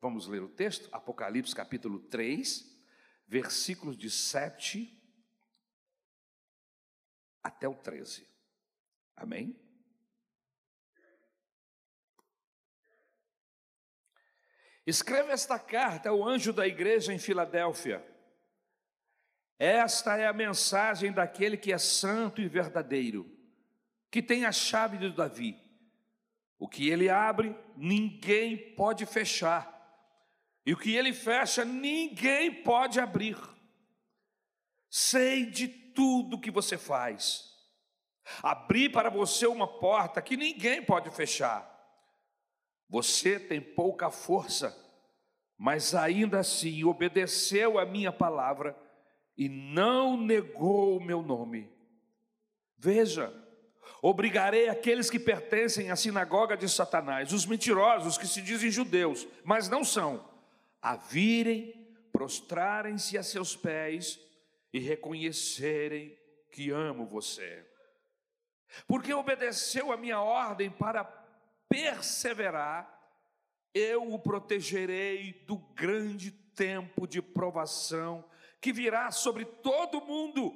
Vamos ler o texto? Apocalipse capítulo 3, versículos de 7 até o 13. Amém? Escreve esta carta ao anjo da igreja em Filadélfia. Esta é a mensagem daquele que é santo e verdadeiro, que tem a chave de Davi. O que ele abre, ninguém pode fechar, e o que ele fecha, ninguém pode abrir. Sei de tudo que você faz. Abri para você uma porta que ninguém pode fechar. Você tem pouca força, mas ainda assim obedeceu a minha palavra e não negou o meu nome. Veja, obrigarei aqueles que pertencem à sinagoga de Satanás, os mentirosos que se dizem judeus, mas não são, a virem, prostrarem-se a seus pés e reconhecerem que amo você. Porque obedeceu a minha ordem para perseverar, eu o protegerei do grande tempo de provação que virá sobre todo mundo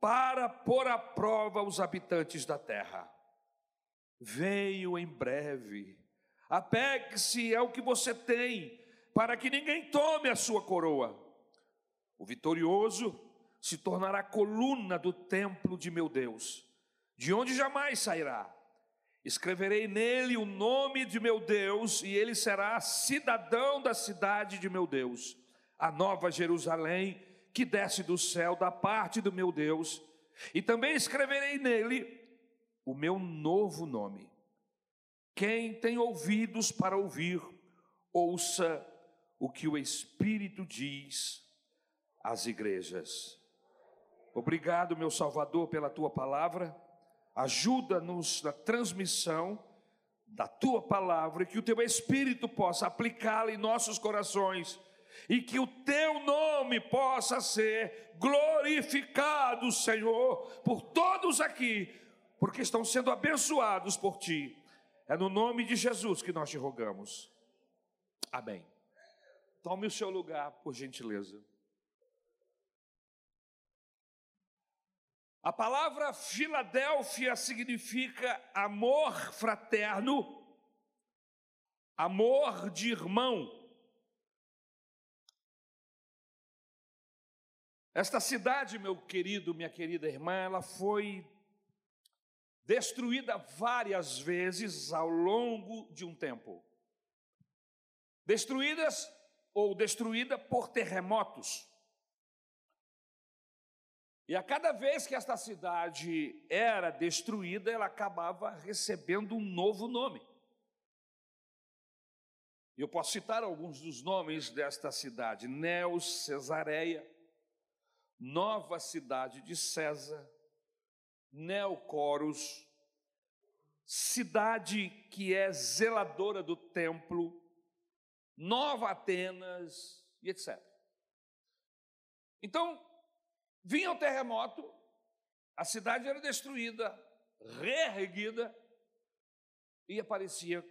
para pôr à prova os habitantes da terra. Veio em breve, apegue-se ao que você tem, para que ninguém tome a sua coroa. O vitorioso se tornará coluna do templo de meu Deus, de onde jamais sairá. Escreverei nele o nome de meu Deus, e ele será cidadão da cidade de meu Deus, a nova Jerusalém, que desce do céu da parte do meu Deus, e também escreverei nele o meu novo nome. Quem tem ouvidos para ouvir, ouça o que o Espírito diz às igrejas. Obrigado, meu Salvador, pela tua palavra. Ajuda-nos na transmissão da tua palavra e que o teu Espírito possa aplicá-la em nossos corações e que o teu nome possa ser glorificado, Senhor, por todos aqui, porque estão sendo abençoados por ti. É no nome de Jesus que nós te rogamos. Amém. Tome o seu lugar, por gentileza. A palavra Filadélfia significa amor fraterno, amor de irmão. Esta cidade, meu querido, minha querida irmã, ela foi destruída várias vezes ao longo de um tempo. Destruídas ou destruída por terremotos. E a cada vez que esta cidade era destruída, ela acabava recebendo um novo nome. Eu posso citar alguns dos nomes desta cidade: Neos, Cesareia, Nova Cidade de César, Neocoros, cidade que é zeladora do templo, Nova Atenas e etc. Então, Vinha o terremoto, a cidade era destruída, reerguida, e aparecia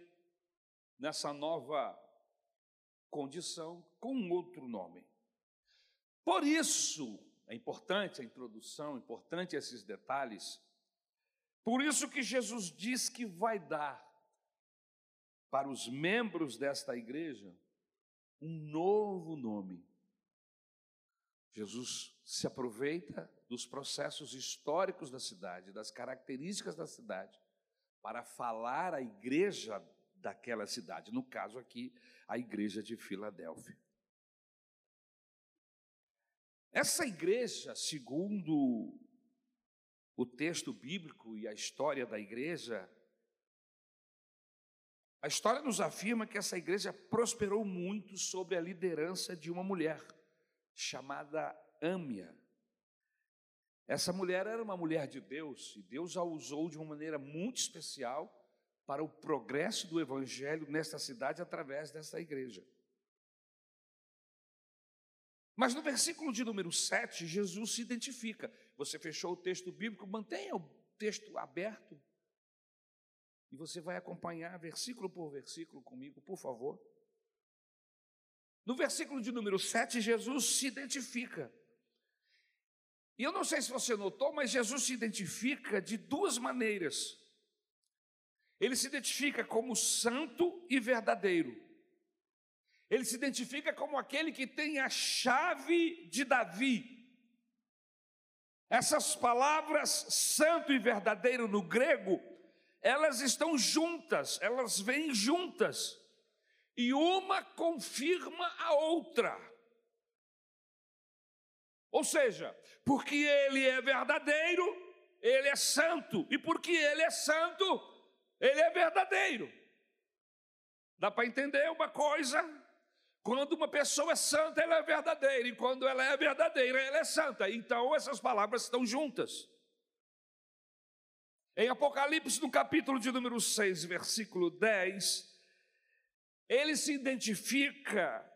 nessa nova condição com um outro nome. Por isso, é importante a introdução, importante esses detalhes. Por isso que Jesus diz que vai dar para os membros desta igreja um novo nome. Jesus se aproveita dos processos históricos da cidade, das características da cidade, para falar à igreja daquela cidade, no caso aqui, a igreja de Filadélfia. Essa igreja, segundo o texto bíblico e a história da igreja, a história nos afirma que essa igreja prosperou muito sobre a liderança de uma mulher chamada Âmia. Essa mulher era uma mulher de Deus e Deus a usou de uma maneira muito especial para o progresso do evangelho nesta cidade através dessa igreja. Mas no versículo de número 7, Jesus se identifica. Você fechou o texto bíblico, mantenha o texto aberto. Você vai acompanhar versículo por versículo comigo, por favor. No versículo de número 7, Jesus se identifica. E eu não sei se você notou, mas Jesus se identifica de duas maneiras. Ele se identifica como santo e verdadeiro. Ele se identifica como aquele que tem a chave de Davi. Essas palavras santo e verdadeiro no grego, elas estão juntas, elas vêm juntas. E uma confirma a outra. Ou seja, porque ele é verdadeiro, ele é santo, e porque ele é santo, ele é verdadeiro. Dá para entender uma coisa? Quando uma pessoa é santa, ela é verdadeira, e quando ela é verdadeira, ela é santa. Então essas palavras estão juntas. Em Apocalipse, no capítulo de número 6, versículo 10, ele se identifica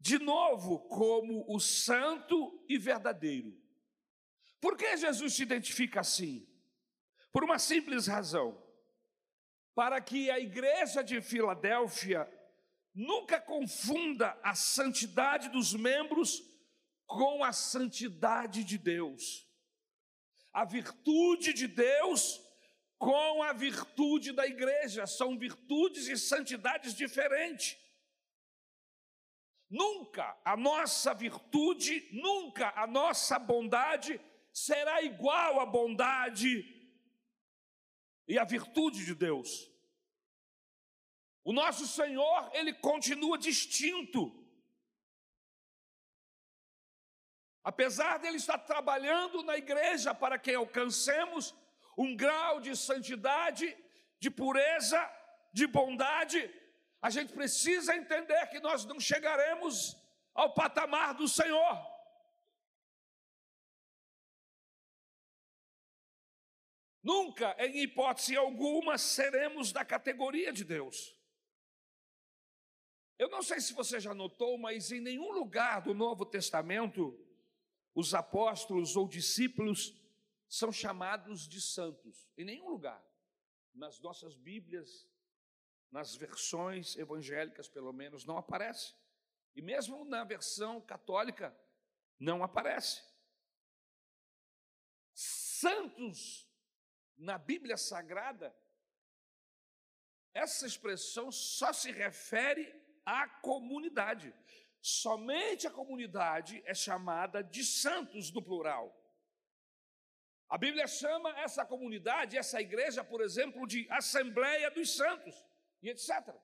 de novo como o santo e verdadeiro. Por que Jesus se identifica assim? Por uma simples razão. Para que a igreja de Filadélfia nunca confunda a santidade dos membros com a santidade de Deus. A virtude de Deus com a virtude da igreja, são virtudes e santidades diferentes. Nunca a nossa virtude, nunca a nossa bondade será igual à bondade e à virtude de Deus. O nosso Senhor, ele continua distinto. Apesar dele estar trabalhando na igreja para que alcancemos um grau de santidade, de pureza, de bondade, a gente precisa entender que nós não chegaremos ao patamar do Senhor. Nunca, em hipótese alguma, seremos da categoria de Deus. Eu não sei se você já notou, mas em nenhum lugar do Novo Testamento os apóstolos ou discípulos são chamados de santos. Em nenhum lugar. Nas nossas Bíblias, nas versões evangélicas, pelo menos, não aparece. E mesmo na versão católica, não aparece. Santos, na Bíblia Sagrada, essa expressão só se refere à comunidade. Somente a comunidade é chamada de santos no plural. A Bíblia chama essa comunidade, essa igreja, por exemplo, de Assembleia dos Santos e etc.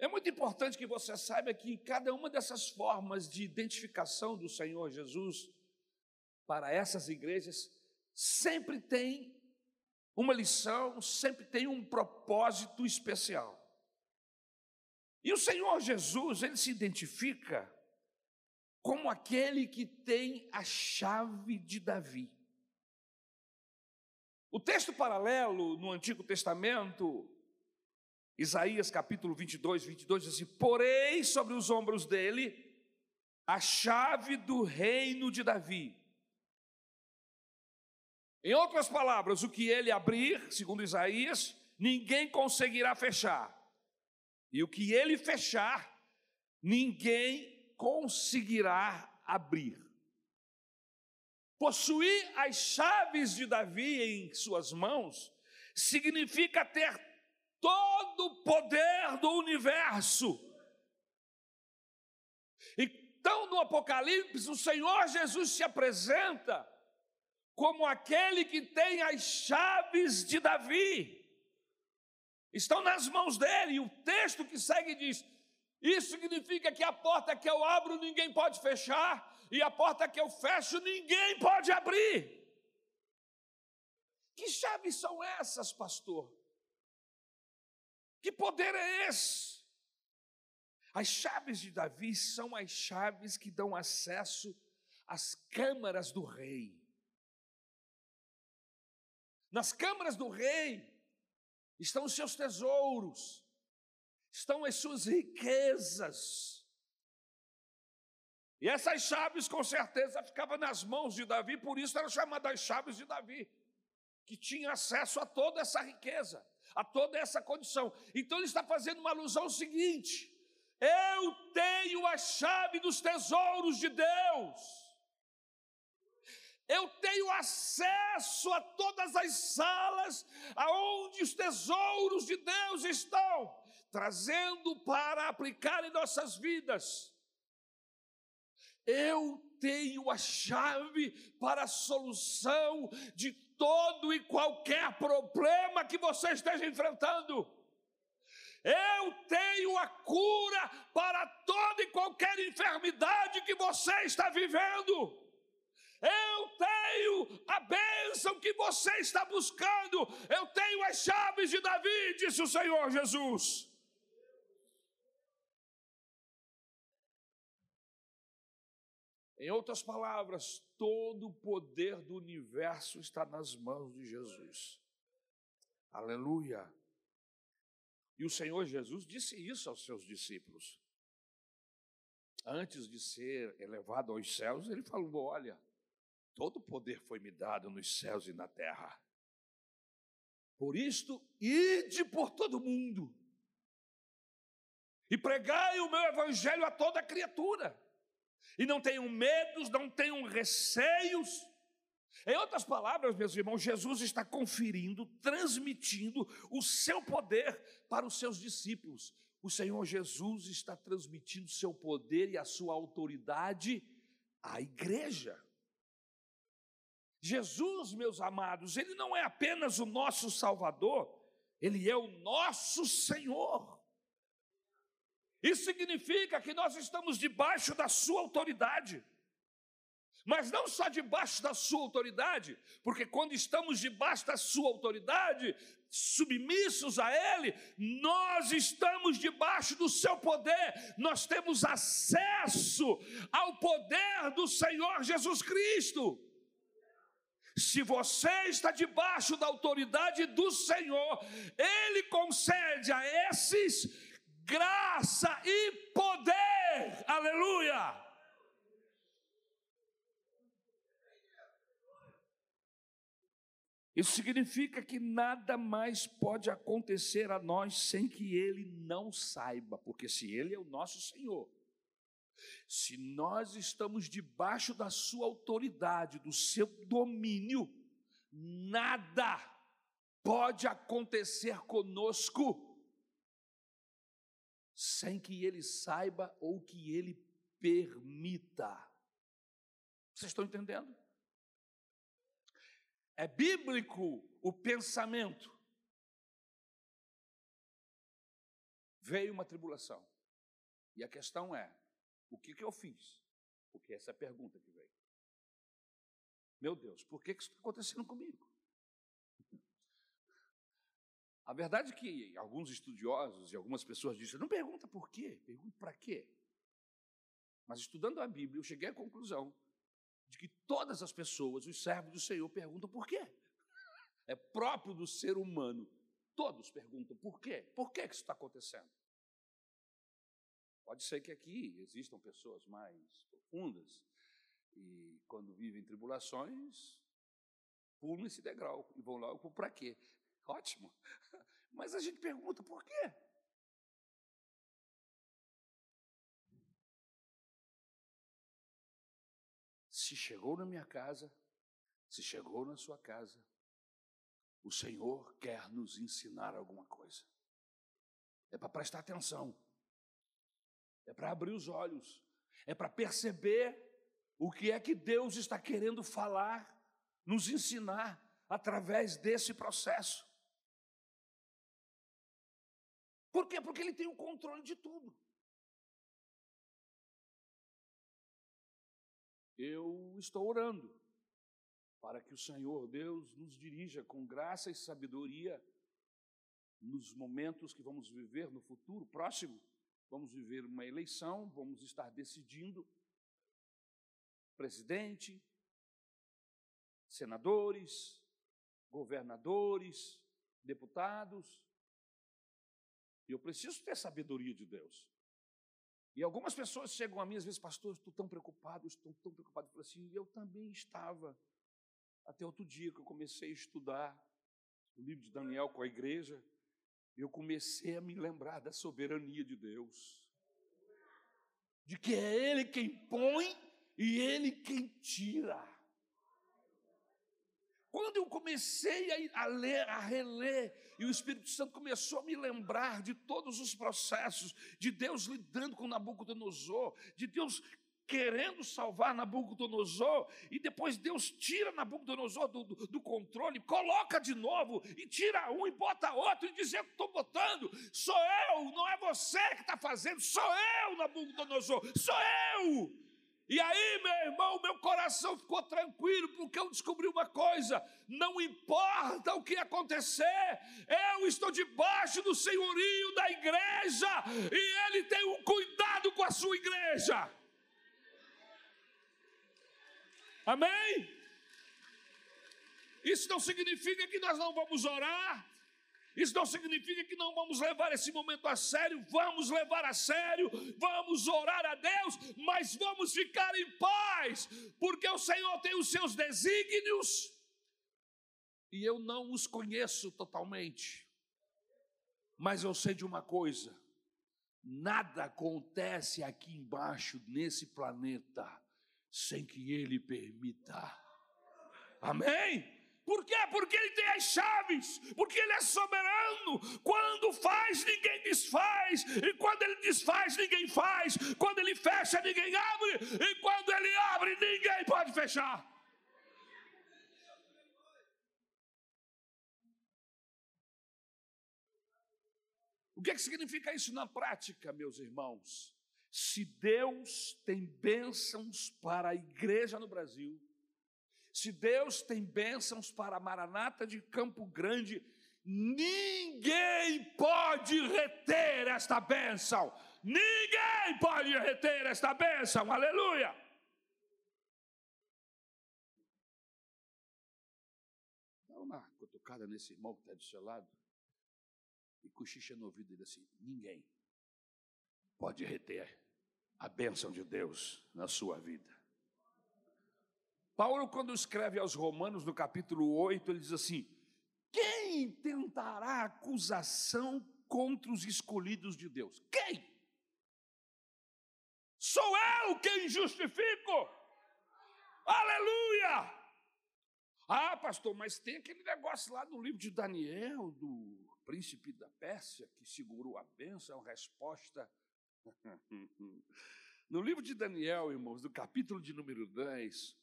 É muito importante que você saiba que cada uma dessas formas de identificação do Senhor Jesus para essas igrejas sempre tem uma lição, sempre tem um propósito especial. E o Senhor Jesus, ele se identifica como aquele que tem a chave de Davi. O texto paralelo no Antigo Testamento, Isaías capítulo 22, 22 diz assim: Porei sobre os ombros dele a chave do reino de Davi. Em outras palavras, o que ele abrir, segundo Isaías, ninguém conseguirá fechar. E o que ele fechar, ninguém conseguirá abrir. Possuir as chaves de Davi em suas mãos significa ter todo o poder do universo. Então, no Apocalipse, o Senhor Jesus se apresenta como aquele que tem as chaves de Davi. Estão nas mãos dele, e o texto que segue diz: Isso significa que a porta que eu abro ninguém pode fechar, e a porta que eu fecho ninguém pode abrir. Que chaves são essas, pastor? Que poder é esse? As chaves de Davi são as chaves que dão acesso às câmaras do rei. Nas câmaras do rei estão os seus tesouros, estão as suas riquezas. E essas chaves, com certeza, ficavam nas mãos de Davi, por isso eram chamadas chaves de Davi. que tinha acesso a toda essa riqueza, a toda essa condição. Então ele está fazendo uma alusão ao seguinte: eu tenho a chave dos tesouros de Deus. Eu tenho acesso a todas as salas aonde os tesouros de Deus estão, trazendo para aplicar em nossas vidas. Eu tenho a chave para a solução de todo e qualquer problema que você esteja enfrentando. Eu tenho a cura para toda e qualquer enfermidade que você está vivendo. Eu tenho a bênção que você está buscando. Eu tenho as chaves de Davi, disse o Senhor Jesus. Em outras palavras, todo o poder do universo está nas mãos de Jesus. Aleluia. E o Senhor Jesus disse isso aos seus discípulos. Antes de ser elevado aos céus, ele falou: Olha, todo poder foi me dado nos céus e na terra. Por isto, ide por todo mundo e pregai o meu evangelho a toda criatura. E não tenham medos, não tenham receios. Em outras palavras, meus irmãos, Jesus está conferindo, transmitindo o seu poder para os seus discípulos. O Senhor Jesus está transmitindo seu poder e a sua autoridade à igreja. Jesus, meus amados, ele não é apenas o nosso Salvador, ele é o nosso Senhor. Isso significa que nós estamos debaixo da Sua autoridade. Mas não só debaixo da Sua autoridade, porque quando estamos debaixo da Sua autoridade, submissos a Ele, nós estamos debaixo do Seu poder, nós temos acesso ao poder do Senhor Jesus Cristo. Se você está debaixo da autoridade do Senhor, Ele concede a esses graça e poder. Aleluia! Isso significa que nada mais pode acontecer a nós sem que Ele não saiba, porque se Ele é o nosso Senhor, se nós estamos debaixo da Sua autoridade, do seu domínio, nada pode acontecer conosco sem que ele saiba ou que ele permita. Vocês estão entendendo? É bíblico o pensamento. Veio uma tribulação. E a questão é: o que, que eu fiz? Porque essa é a pergunta que veio. Meu Deus, por que, que isso está acontecendo comigo? A verdade é que alguns estudiosos e algumas pessoas dizem: não pergunta por quê, pergunta para quê. Mas estudando a Bíblia, eu cheguei à conclusão de que todas as pessoas, os servos do Senhor, perguntam por quê. É próprio do ser humano. Todos perguntam por quê? Por que isso está acontecendo? Pode ser que aqui existam pessoas mais profundas e, quando vivem tribulações, pulam esse degrau e vão logo para quê? Ótimo. Mas a gente pergunta por quê? Se chegou na minha casa, se chegou na sua casa, o Senhor quer nos ensinar alguma coisa. É para prestar atenção, é para abrir os olhos, é para perceber o que é que Deus está querendo falar, nos ensinar através desse processo. Por quê? Porque ele tem o controle de tudo. Eu estou orando para que o Senhor Deus nos dirija com graça e sabedoria nos momentos que vamos viver no futuro próximo. Vamos viver uma eleição, vamos estar decidindo presidente, senadores, governadores, deputados, e eu preciso ter sabedoria de Deus. E algumas pessoas chegam a mim, às vezes, pastor, estou tão preocupado, estou tão preocupado. Eu falo assim, eu também estava Até outro dia que eu comecei a estudar o livro de Daniel com a igreja, eu comecei a me lembrar da soberania de Deus. De que é Ele quem põe e Ele quem tira. Quando eu comecei a, ler, a reler, e o Espírito Santo começou a me lembrar de todos os processos, de Deus lidando com Nabucodonosor, de Deus querendo salvar Nabucodonosor, e depois Deus tira Nabucodonosor do, do, do controle, coloca de novo, e tira um e bota outro, e diz: Eu estou botando, sou eu, não é você que está fazendo, sou eu, Nabucodonosor, sou eu. E aí, meu irmão, meu coração ficou tranquilo, porque eu descobri uma coisa: não importa o que acontecer, eu estou debaixo do senhorio da igreja, e Ele tem um cuidado com a sua igreja. Amém? Isso não significa que nós não vamos orar, isso não significa que não vamos levar esse momento a sério, vamos levar a sério, vamos orar a Deus, mas vamos ficar em paz, porque o Senhor tem os seus desígnios e eu não os conheço totalmente, mas eu sei de uma coisa: nada acontece aqui embaixo nesse planeta sem que Ele permita. Amém? Por quê? Porque Ele tem as chaves, porque Ele é soberano. Quando faz, ninguém desfaz, e quando Ele desfaz, ninguém faz. Quando Ele fecha, ninguém abre, e quando Ele abre, ninguém pode fechar. O que, é que significa isso na prática, meus irmãos? Se Deus tem bênçãos para a igreja no Brasil, se Deus tem bênçãos para a Maranata de Campo Grande, ninguém pode reter esta bênção. Ninguém pode reter esta bênção. Aleluia. Dá uma cutucada nesse irmão que está do seu lado e cochicha no ouvido dele assim: ninguém pode reter a bênção de Deus na sua vida. Paulo, quando escreve aos Romanos, no capítulo 8, ele diz assim: Quem tentará acusação contra os escolhidos de Deus? Quem? Sou eu quem justifico. Aleluia! Ah, pastor, mas tem aquele negócio lá no livro de Daniel, do príncipe da Pérsia, que segurou a bênção, resposta no livro de Daniel, irmãos, no capítulo de número 10,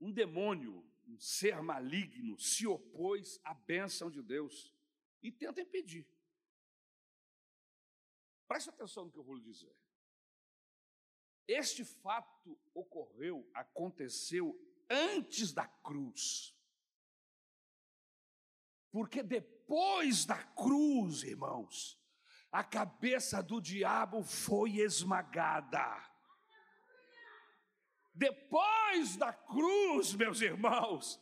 um demônio, um ser maligno, se opôs à bênção de Deus e tenta impedir. Preste atenção no que eu vou lhe dizer. Este fato ocorreu, aconteceu antes da cruz. Porque depois da cruz, irmãos, a cabeça do diabo foi esmagada. Depois da cruz, meus irmãos,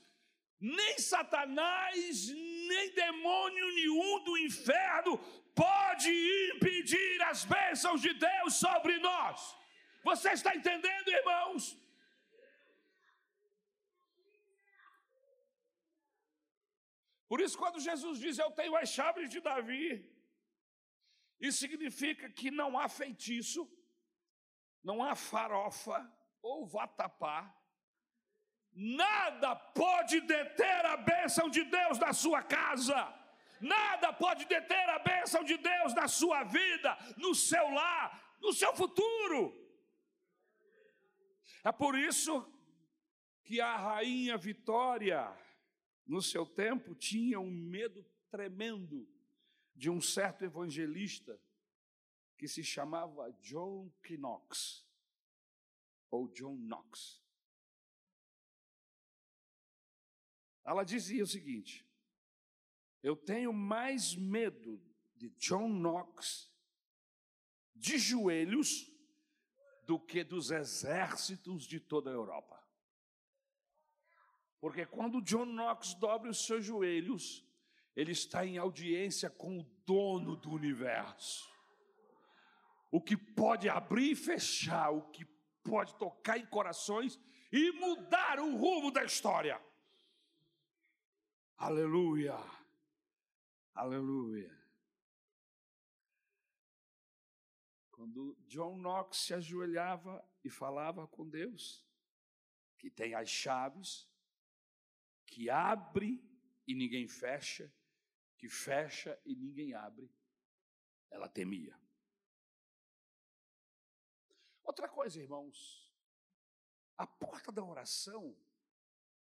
nem Satanás, nem demônio nenhum do inferno pode impedir as bênçãos de Deus sobre nós. Você está entendendo, irmãos? Por isso, quando Jesus diz: Eu tenho as chaves de Davi, isso significa que não há feitiço, não há farofa ou vatapá, nada pode deter a bênção de Deus na sua casa. Nada pode deter a bênção de Deus na sua vida, no seu lar, no seu futuro. É por isso que a rainha Vitória, no seu tempo, tinha um medo tremendo de um certo evangelista que se chamava John Knox, ou John Knox. Ela dizia o seguinte: Eu tenho mais medo de John Knox de joelhos do que dos exércitos de toda a Europa. Porque quando John Knox dobra os seus joelhos, ele está em audiência com o dono do universo. O que pode abrir e fechar, o que pode tocar em corações e mudar o rumo da história. Aleluia, aleluia. Quando John Knox se ajoelhava e falava com Deus, que tem as chaves, que abre e ninguém fecha, que fecha e ninguém abre, ela temia. Outra coisa, irmãos, a porta da oração,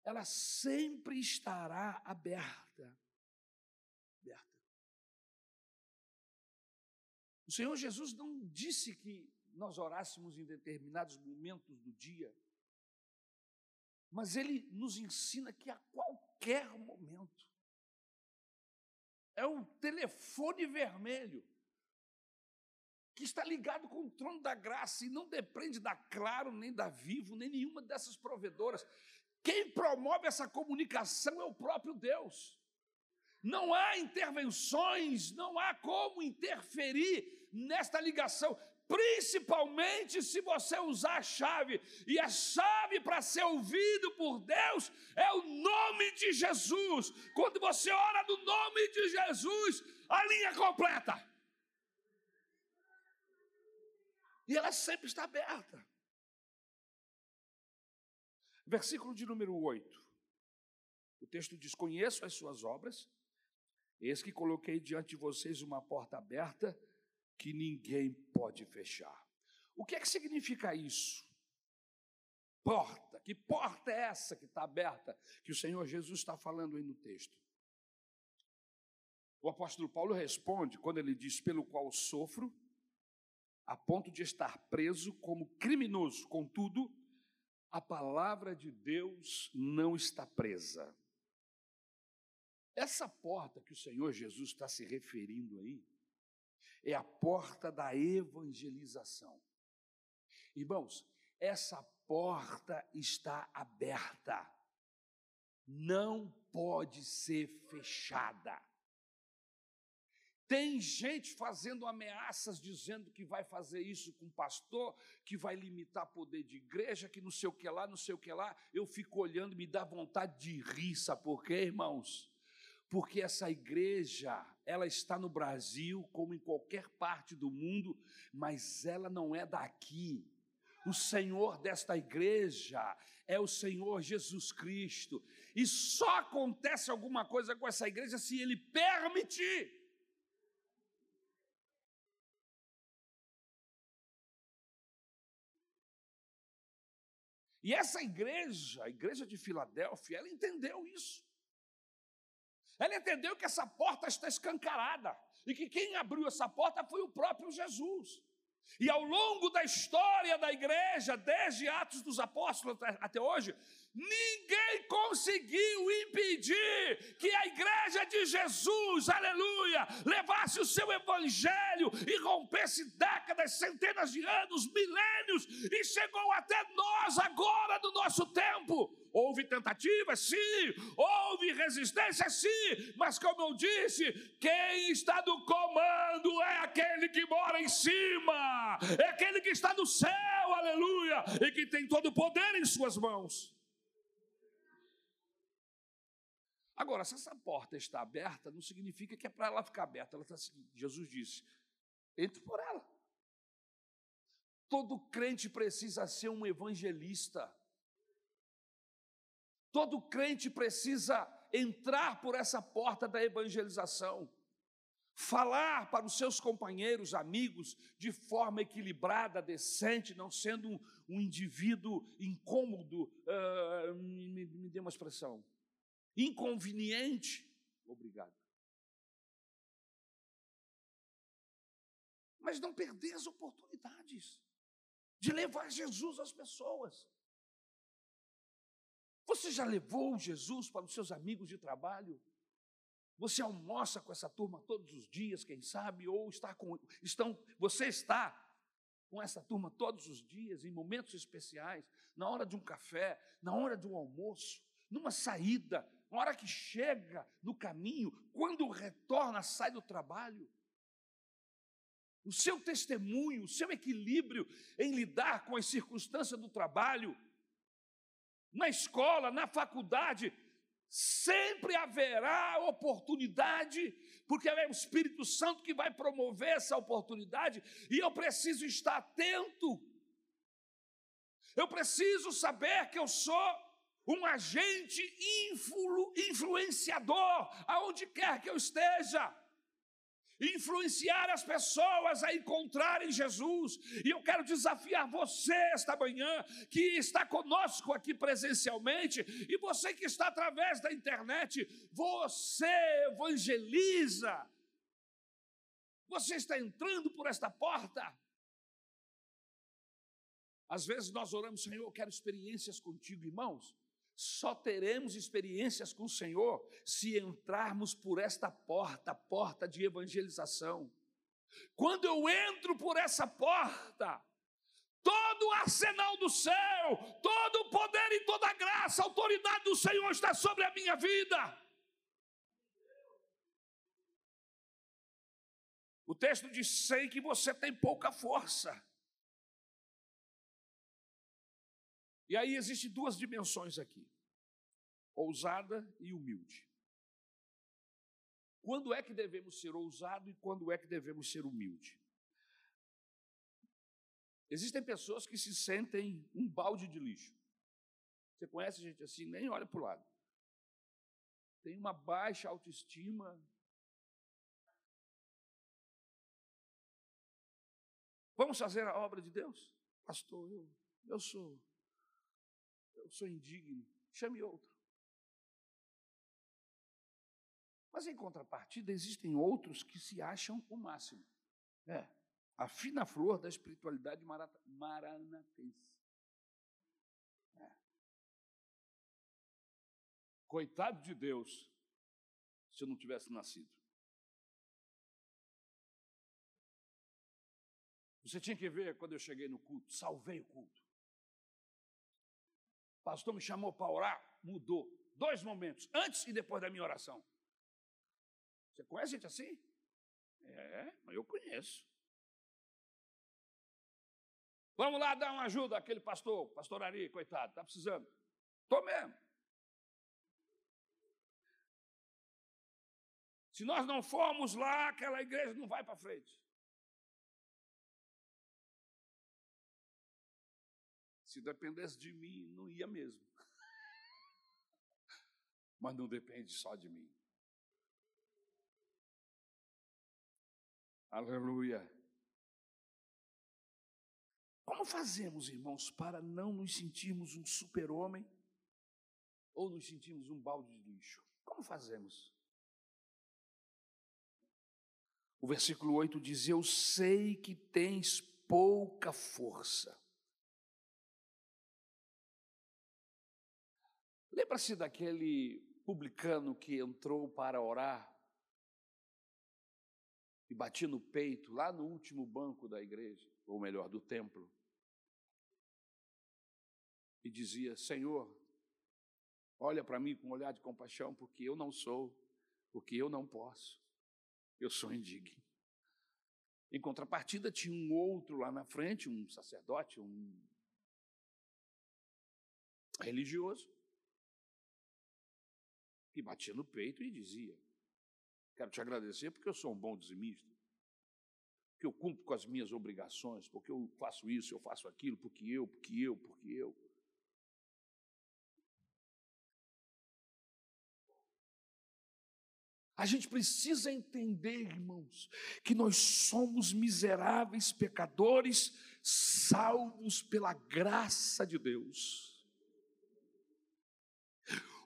ela sempre estará aberta. Aberta. O Senhor Jesus não disse que nós orássemos em determinados momentos do dia, mas Ele nos ensina que a qualquer momento, é o telefone vermelho que está ligado com o trono da graça e não depende da Claro, nem da Vivo, nem nenhuma dessas provedoras. Quem promove essa comunicação é o próprio Deus. Não há intervenções, não há como interferir nesta ligação, principalmente se você usar a chave. E a chave para ser ouvido por Deus é o nome de Jesus. Quando você ora no nome de Jesus, a linha completa. E ela sempre está aberta. Versículo de número 8. O texto diz: Conheço as suas obras, eis que coloquei diante de vocês uma porta aberta que ninguém pode fechar. O que é que significa isso? Porta, que porta é essa que está aberta, que o Senhor Jesus está falando aí no texto? O apóstolo Paulo responde quando ele diz: Pelo qual sofro a ponto de estar preso como criminoso. Contudo, a palavra de Deus não está presa. Essa porta que o Senhor Jesus está se referindo aí é a porta da evangelização. Irmãos, essa porta está aberta, não pode ser fechada. Tem gente fazendo ameaças, dizendo que vai fazer isso com pastor, que vai limitar poder de igreja, que não sei o que lá, não sei o que lá. Eu fico olhando, me dá vontade de rir, sabe por quê, irmãos? Porque essa igreja, ela está no Brasil, como em qualquer parte do mundo, mas ela não é daqui. O Senhor desta igreja é o Senhor Jesus Cristo. E só acontece alguma coisa com essa igreja se Ele permitir. E essa igreja, a igreja de Filadélfia, ela entendeu isso. Ela entendeu que essa porta está escancarada e que quem abriu essa porta foi o próprio Jesus. E ao longo da história da igreja, desde Atos dos Apóstolos até hoje, Ninguém conseguiu impedir que a igreja de Jesus, aleluia, levasse o seu evangelho e rompesse décadas, centenas de anos, milênios e chegou até nós agora do nosso tempo. Houve tentativas, sim, houve resistência, sim, mas como eu disse, quem está no comando é aquele que mora em cima, é aquele que está no céu, aleluia, e que tem todo o poder em suas mãos. Agora, se essa porta está aberta, não significa que é para ela ficar aberta. Ela está assim, Jesus disse: entre por ela. Todo crente precisa ser um evangelista. Todo crente precisa entrar por essa porta da evangelização. Falar para os seus companheiros, amigos, de forma equilibrada, decente, não sendo um, um indivíduo incômodo. Uh, me, me dê uma expressão inconveniente. Obrigado. Mas não perder as oportunidades de levar Jesus às pessoas. Você já levou Jesus para os seus amigos de trabalho? Você almoça com essa turma todos os dias, quem sabe, ou está com estão, você está com essa turma todos os dias, em momentos especiais, na hora de um café, na hora de um almoço, numa saída, na hora que chega no caminho, quando retorna, sai do trabalho. O seu testemunho, o seu equilíbrio em lidar com as circunstâncias do trabalho, na escola, na faculdade, sempre haverá oportunidade, porque é o Espírito Santo que vai promover essa oportunidade, e eu preciso estar atento. Eu preciso saber que eu sou um agente influ, influenciador aonde quer que eu esteja influenciar as pessoas a encontrarem Jesus. E eu quero desafiar você esta manhã, que está conosco aqui presencialmente, e você que está através da internet, você evangeliza. Você está entrando por esta porta. Às vezes nós oramos, Senhor, eu quero experiências contigo, irmãos. Só teremos experiências com o Senhor se entrarmos por esta porta, porta de evangelização. Quando eu entro por essa porta, todo o arsenal do céu, todo o poder e toda a graça, a autoridade do Senhor está sobre a minha vida. O texto diz: sei que você tem pouca força. E aí existem duas dimensões aqui: ousada e humilde. Quando é que devemos ser ousado e quando é que devemos ser humilde? Existem pessoas que se sentem um balde de lixo. Você conhece gente assim, nem olha para o lado. Tem uma baixa autoestima. Vamos fazer a obra de Deus? Pastor, eu, eu sou eu sou indigno, chame outro. Mas em contrapartida, existem outros que se acham o máximo. É, a fina flor da espiritualidade maranatense. É. Coitado de Deus, se eu não tivesse nascido. Você tinha que ver quando eu cheguei no culto, salvei o culto pastor me chamou para orar, mudou. Dois momentos, antes e depois da minha oração. Você conhece gente assim? É, eu conheço. Vamos lá dar uma ajuda àquele pastor, pastor Ari, coitado, está precisando. Estou mesmo. Se nós não formos lá, aquela igreja não vai para frente. Se dependesse de mim, não ia mesmo. Mas não depende só de mim. Aleluia. Como fazemos, irmãos, para não nos sentirmos um super-homem ou nos sentirmos um balde de lixo? Como fazemos? O versículo 8 diz: Eu sei que tens pouca força. Lembra-se daquele publicano que entrou para orar e batia no peito lá no último banco da igreja, ou melhor, do templo, e dizia: Senhor, olha para mim com um olhar de compaixão, porque eu não sou, porque eu não posso, eu sou indigno. Em contrapartida, tinha um outro lá na frente, um sacerdote, um religioso, e batia no peito e dizia: Quero te agradecer porque eu sou um bom dizimista, porque eu cumpro com as minhas obrigações, porque eu faço isso, eu faço aquilo, porque eu, porque eu, porque eu. A gente precisa entender, irmãos, que nós somos miseráveis pecadores, salvos pela graça de Deus.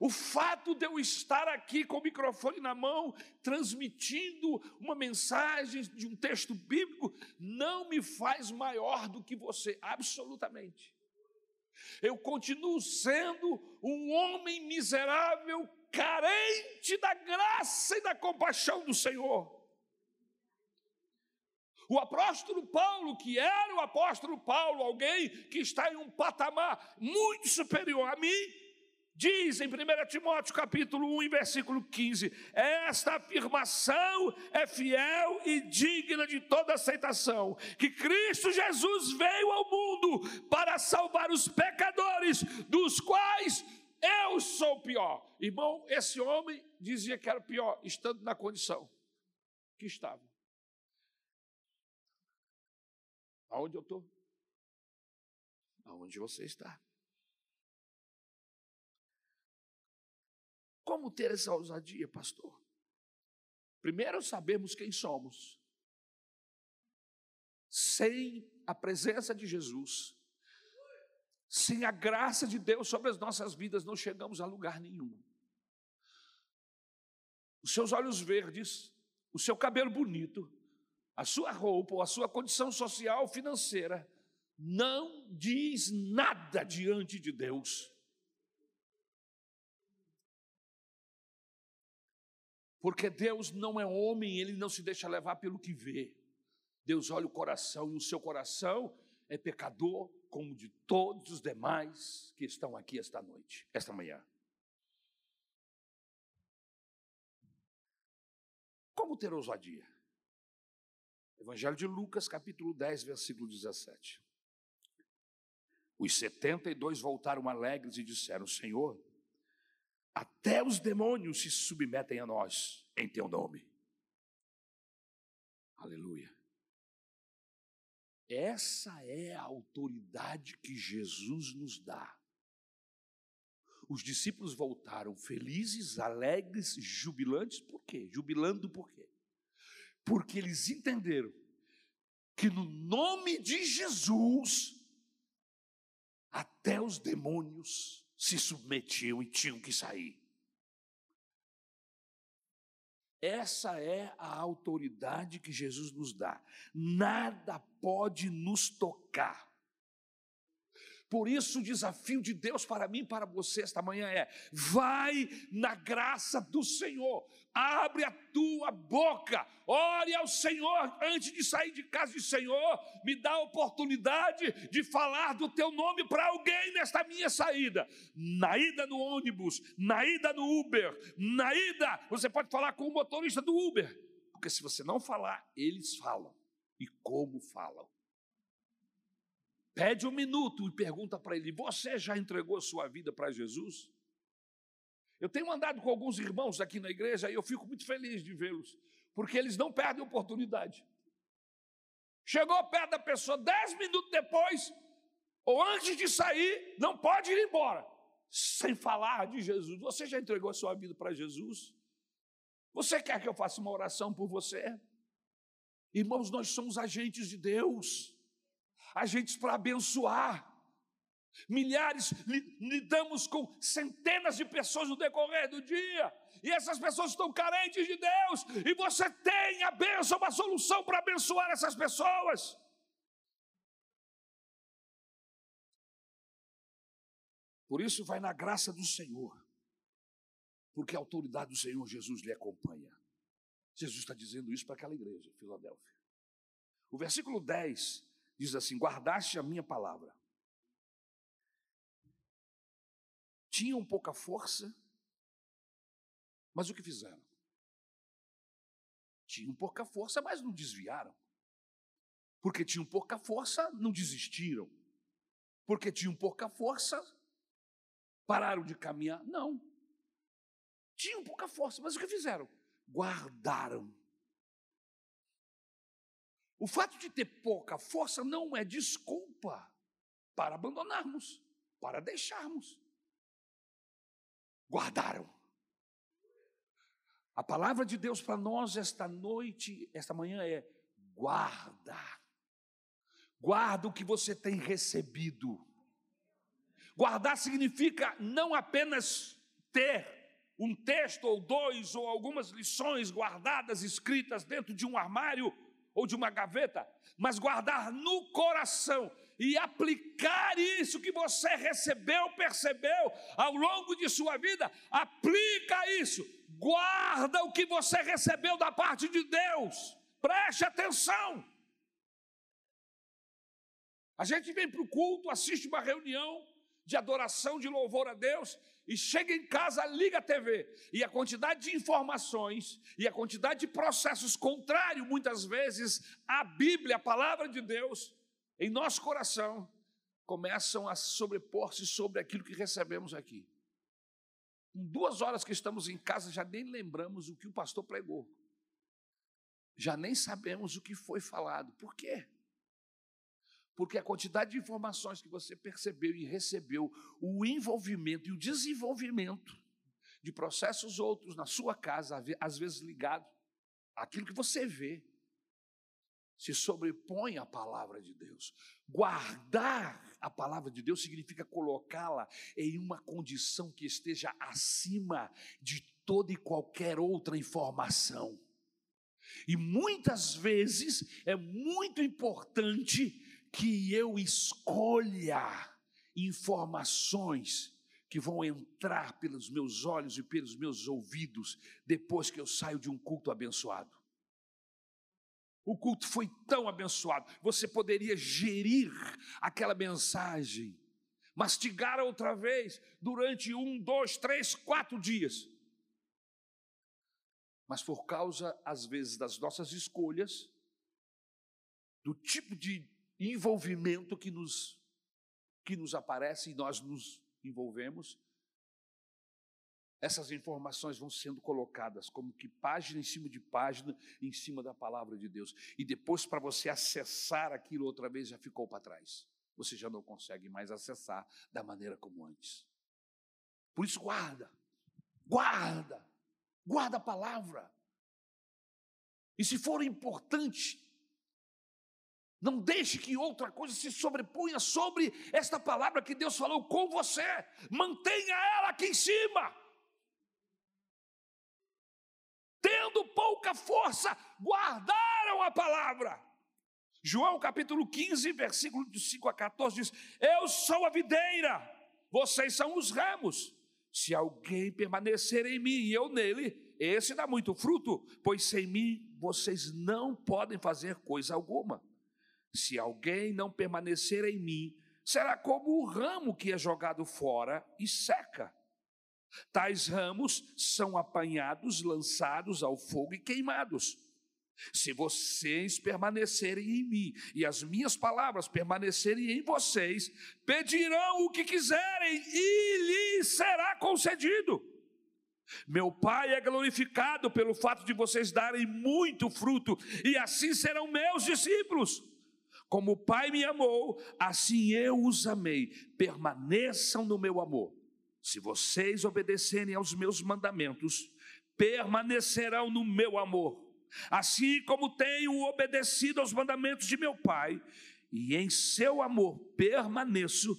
O fato de eu estar aqui com o microfone na mão, transmitindo uma mensagem de um texto bíblico, não me faz maior do que você, absolutamente. Eu continuo sendo um homem miserável, carente da graça e da compaixão do Senhor. O apóstolo Paulo, que era o apóstolo Paulo, alguém que está em um patamar muito superior a mim, Diz em 1 Timóteo capítulo 1, versículo 15: Esta afirmação é fiel e digna de toda aceitação, que Cristo Jesus veio ao mundo para salvar os pecadores, dos quais eu sou pior. Irmão, esse homem dizia que era pior, estando na condição que estava. Aonde eu estou? Aonde você está? Como ter essa ousadia, pastor? Primeiro, sabemos quem somos. Sem a presença de Jesus, sem a graça de Deus sobre as nossas vidas, não chegamos a lugar nenhum. Os seus olhos verdes, o seu cabelo bonito, a sua roupa ou a sua condição social financeira não diz nada diante de Deus. Porque Deus não é homem, ele não se deixa levar pelo que vê. Deus olha o coração e o seu coração é pecador como de todos os demais que estão aqui esta noite, esta manhã. Como ter ousadia? Evangelho de Lucas, capítulo 10, versículo 17. Os setenta e dois voltaram alegres e disseram: Senhor, até os demônios se submetem a nós em teu nome. Aleluia. Essa é a autoridade que Jesus nos dá. Os discípulos voltaram felizes, alegres, jubilantes, por quê? Jubilando por quê? Porque eles entenderam que no nome de Jesus, até os demônios se submetiam e tinham que sair. Essa é a autoridade que Jesus nos dá. Nada pode nos tocar. Por isso, o desafio de Deus para mim e para você esta manhã é: vai na graça do Senhor, abre a tua boca, ore ao Senhor antes de sair de casa, e Senhor, me dá a oportunidade de falar do teu nome para alguém nesta minha saída. Na ida no ônibus, na ida no Uber, na ida, você pode falar com o motorista do Uber, porque se você não falar, eles falam. E como falam? Pede um minuto e pergunta para ele: Você já entregou sua vida para Jesus? Eu tenho andado com alguns irmãos aqui na igreja e eu fico muito feliz de vê-los, porque eles não perdem oportunidade. Chegou perto da pessoa, dez minutos depois, ou antes de sair, não pode ir embora, sem falar de Jesus. Você já entregou a sua vida para Jesus? Você quer que eu faça uma oração por você? Irmãos, nós somos agentes de Deus agentes para abençoar. Milhares, lidamos com centenas de pessoas no decorrer do dia, e essas pessoas estão carentes de Deus, e você tem a bênção, uma solução para abençoar essas pessoas. Por isso, vai na graça do Senhor, porque a autoridade do Senhor Jesus lhe acompanha. Jesus está dizendo isso para aquela igreja, Filadélfia. O versículo 10 diz assim: guardaste a minha palavra. Tinham pouca força, mas o que fizeram? Tinham pouca força, mas não desviaram. Porque tinham pouca força, não desistiram. Porque tinham pouca força, pararam de caminhar. Não. Tinham pouca força, mas o que fizeram? Guardaram o fato de ter pouca força não é desculpa para abandonarmos, para deixarmos. Guardaram. A palavra de Deus para nós esta noite, esta manhã é: guarda. Guarda o que você tem recebido. Guardar significa não apenas ter um texto ou dois ou algumas lições guardadas, escritas dentro de um armário ou de uma gaveta, mas guardar no coração e aplicar isso que você recebeu, percebeu ao longo de sua vida, aplica isso, guarda o que você recebeu da parte de Deus, preste atenção. A gente vem para o culto, assiste uma reunião de adoração, de louvor a Deus, e chega em casa, liga a TV, e a quantidade de informações e a quantidade de processos contrário, muitas vezes, à Bíblia, a palavra de Deus, em nosso coração, começam a sobrepor-se sobre aquilo que recebemos aqui. Em duas horas que estamos em casa, já nem lembramos o que o pastor pregou. Já nem sabemos o que foi falado. Por quê? Porque a quantidade de informações que você percebeu e recebeu, o envolvimento e o desenvolvimento de processos outros na sua casa, às vezes ligado àquilo que você vê, se sobrepõe à palavra de Deus. Guardar a palavra de Deus significa colocá-la em uma condição que esteja acima de toda e qualquer outra informação. E muitas vezes é muito importante que eu escolha informações que vão entrar pelos meus olhos e pelos meus ouvidos depois que eu saio de um culto abençoado. O culto foi tão abençoado, você poderia gerir aquela mensagem, mastigar outra vez durante um, dois, três, quatro dias. Mas por causa, às vezes, das nossas escolhas, do tipo de envolvimento que nos, que nos aparece e nós nos envolvemos, essas informações vão sendo colocadas como que página em cima de página, em cima da palavra de Deus. E depois, para você acessar aquilo outra vez, já ficou para trás. Você já não consegue mais acessar da maneira como antes. Por isso, guarda, guarda, guarda a palavra. E se for importante, não deixe que outra coisa se sobreponha sobre esta palavra que Deus falou com você. Mantenha ela aqui em cima. Tendo pouca força, guardaram a palavra. João capítulo 15, versículo de 5 a 14 diz: Eu sou a videira, vocês são os ramos. Se alguém permanecer em mim e eu nele, esse dá muito fruto, pois sem mim vocês não podem fazer coisa alguma. Se alguém não permanecer em mim, será como o ramo que é jogado fora e seca. Tais ramos são apanhados, lançados ao fogo e queimados. Se vocês permanecerem em mim e as minhas palavras permanecerem em vocês, pedirão o que quiserem e lhes será concedido. Meu Pai é glorificado pelo fato de vocês darem muito fruto, e assim serão meus discípulos. Como o Pai me amou, assim eu os amei. Permaneçam no meu amor. Se vocês obedecerem aos meus mandamentos, permanecerão no meu amor. Assim como tenho obedecido aos mandamentos de meu Pai, e em seu amor permaneço,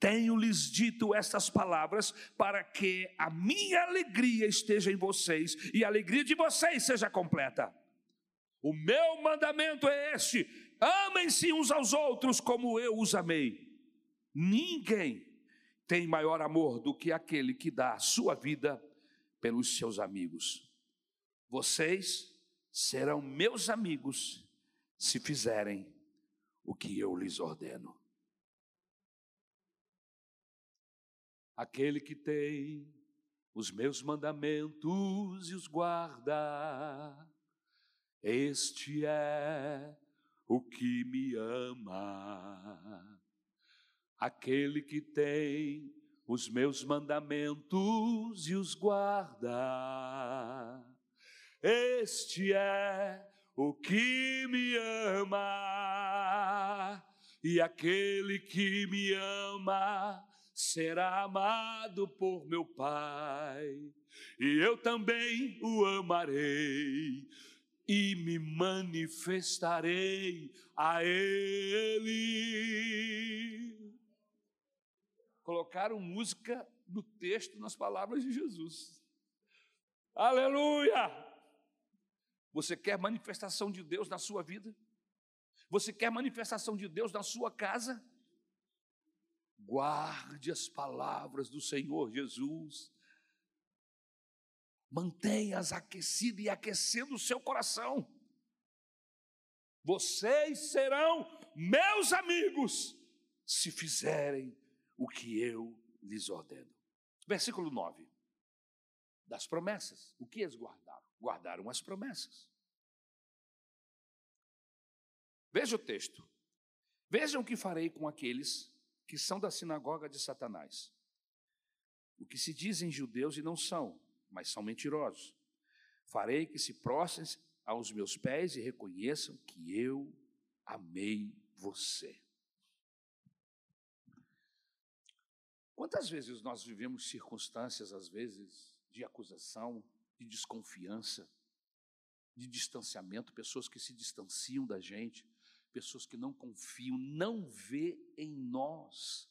tenho-lhes dito estas palavras para que a minha alegria esteja em vocês e a alegria de vocês seja completa. O meu mandamento é este: amem-se uns aos outros como eu os amei. Ninguém tem maior amor do que aquele que dá a sua vida pelos seus amigos. Vocês serão meus amigos se fizerem o que eu lhes ordeno. Aquele que tem os meus mandamentos e os guarda, este é o que me ama. Aquele que tem os meus mandamentos e os guarda, este é o que me ama. E aquele que me ama será amado por meu Pai, e eu também o amarei e me manifestarei a Ele. Colocaram música no texto, nas palavras de Jesus. Aleluia! Você quer manifestação de Deus na sua vida? Você quer manifestação de Deus na sua casa? Guarde as palavras do Senhor Jesus Mantenha-as aquecidas e aquecendo o seu coração. Vocês serão meus amigos se fizerem o que eu lhes ordeno. Versículo 9. Das promessas. O que eles guardaram? Guardaram as promessas. Veja o texto. Vejam o que farei com aqueles que são da sinagoga de Satanás. O que se dizem judeus e não são, mas são mentirosos. Farei que se prostrem aos meus pés e reconheçam que eu amei você. Quantas vezes nós vivemos circunstâncias, às vezes, de acusação, de desconfiança, de distanciamento, pessoas que se distanciam da gente, pessoas que não confiam, não vê em nós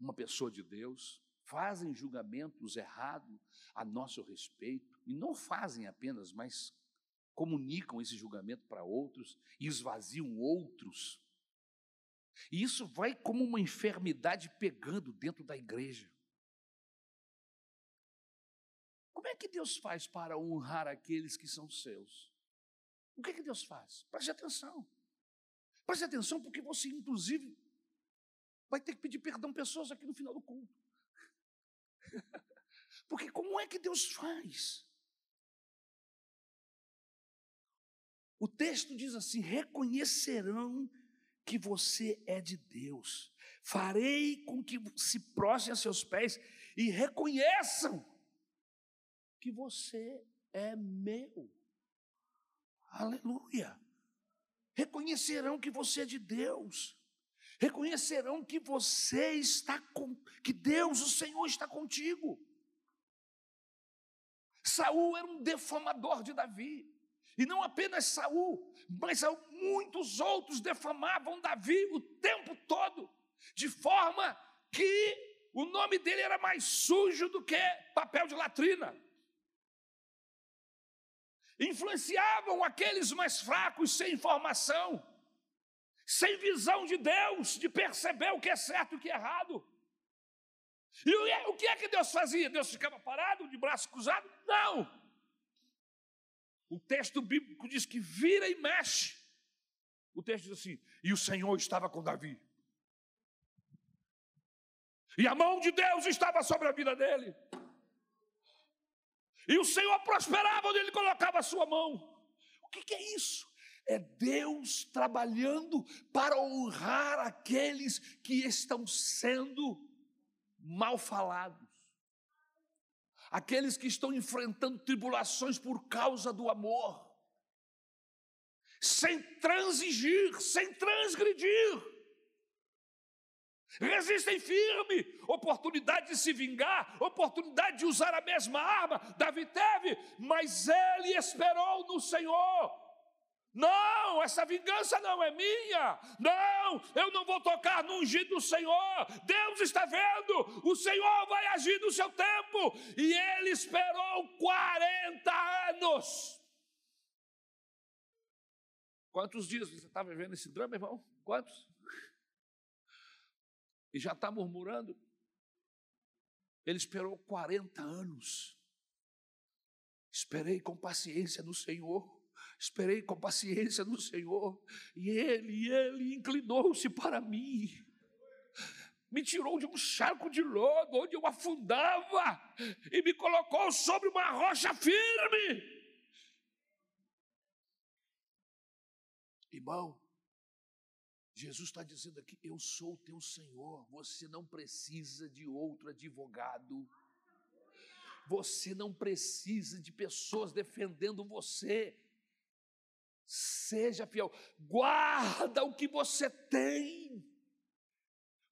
uma pessoa de Deus, fazem julgamentos errados a nosso respeito, e não fazem apenas, mas comunicam esse julgamento para outros e esvaziam outros. E isso vai como uma enfermidade pegando dentro da igreja. Como é que Deus faz para honrar aqueles que são seus? O que, é que Deus faz? Preste atenção. Preste atenção, porque você, inclusive, vai ter que pedir perdão pessoas aqui no final do culto. Porque como é que Deus faz? O texto diz assim: reconhecerão que você é de Deus. Farei com que se prostrem a seus pés e reconheçam que você é meu. Aleluia. Reconhecerão que você é de Deus. Reconhecerão que você está com que Deus, o Senhor está contigo. Saul era um defamador de Davi. E não apenas Saul, mas muitos outros defamavam Davi o tempo todo, de forma que o nome dele era mais sujo do que papel de latrina influenciavam aqueles mais fracos sem informação, sem visão de Deus, de perceber o que é certo e o que é errado. E o que é que Deus fazia? Deus ficava parado, de braço cruzado? Não! O texto bíblico diz que vira e mexe. O texto diz assim: e o Senhor estava com Davi. E a mão de Deus estava sobre a vida dele. E o Senhor prosperava onde ele colocava a sua mão. O que, que é isso? É Deus trabalhando para honrar aqueles que estão sendo mal falados, aqueles que estão enfrentando tribulações por causa do amor, sem transigir, sem transgredir resistem firme, oportunidade de se vingar, oportunidade de usar a mesma arma. Davi teve, mas ele esperou no Senhor. Não, essa vingança não é minha. Não, eu não vou tocar no ungido do Senhor. Deus está vendo, o Senhor vai agir no seu tempo. E ele esperou 40 anos. Quantos dias você está vivendo esse drama, irmão? Quantos? e já está murmurando. Ele esperou 40 anos. Esperei com paciência no Senhor. Esperei com paciência no Senhor. E ele, ele inclinou-se para mim. Me tirou de um charco de lodo onde eu afundava e me colocou sobre uma rocha firme. Irmão, Jesus está dizendo aqui: Eu sou o teu Senhor, você não precisa de outro advogado, você não precisa de pessoas defendendo você. Seja fiel, guarda o que você tem,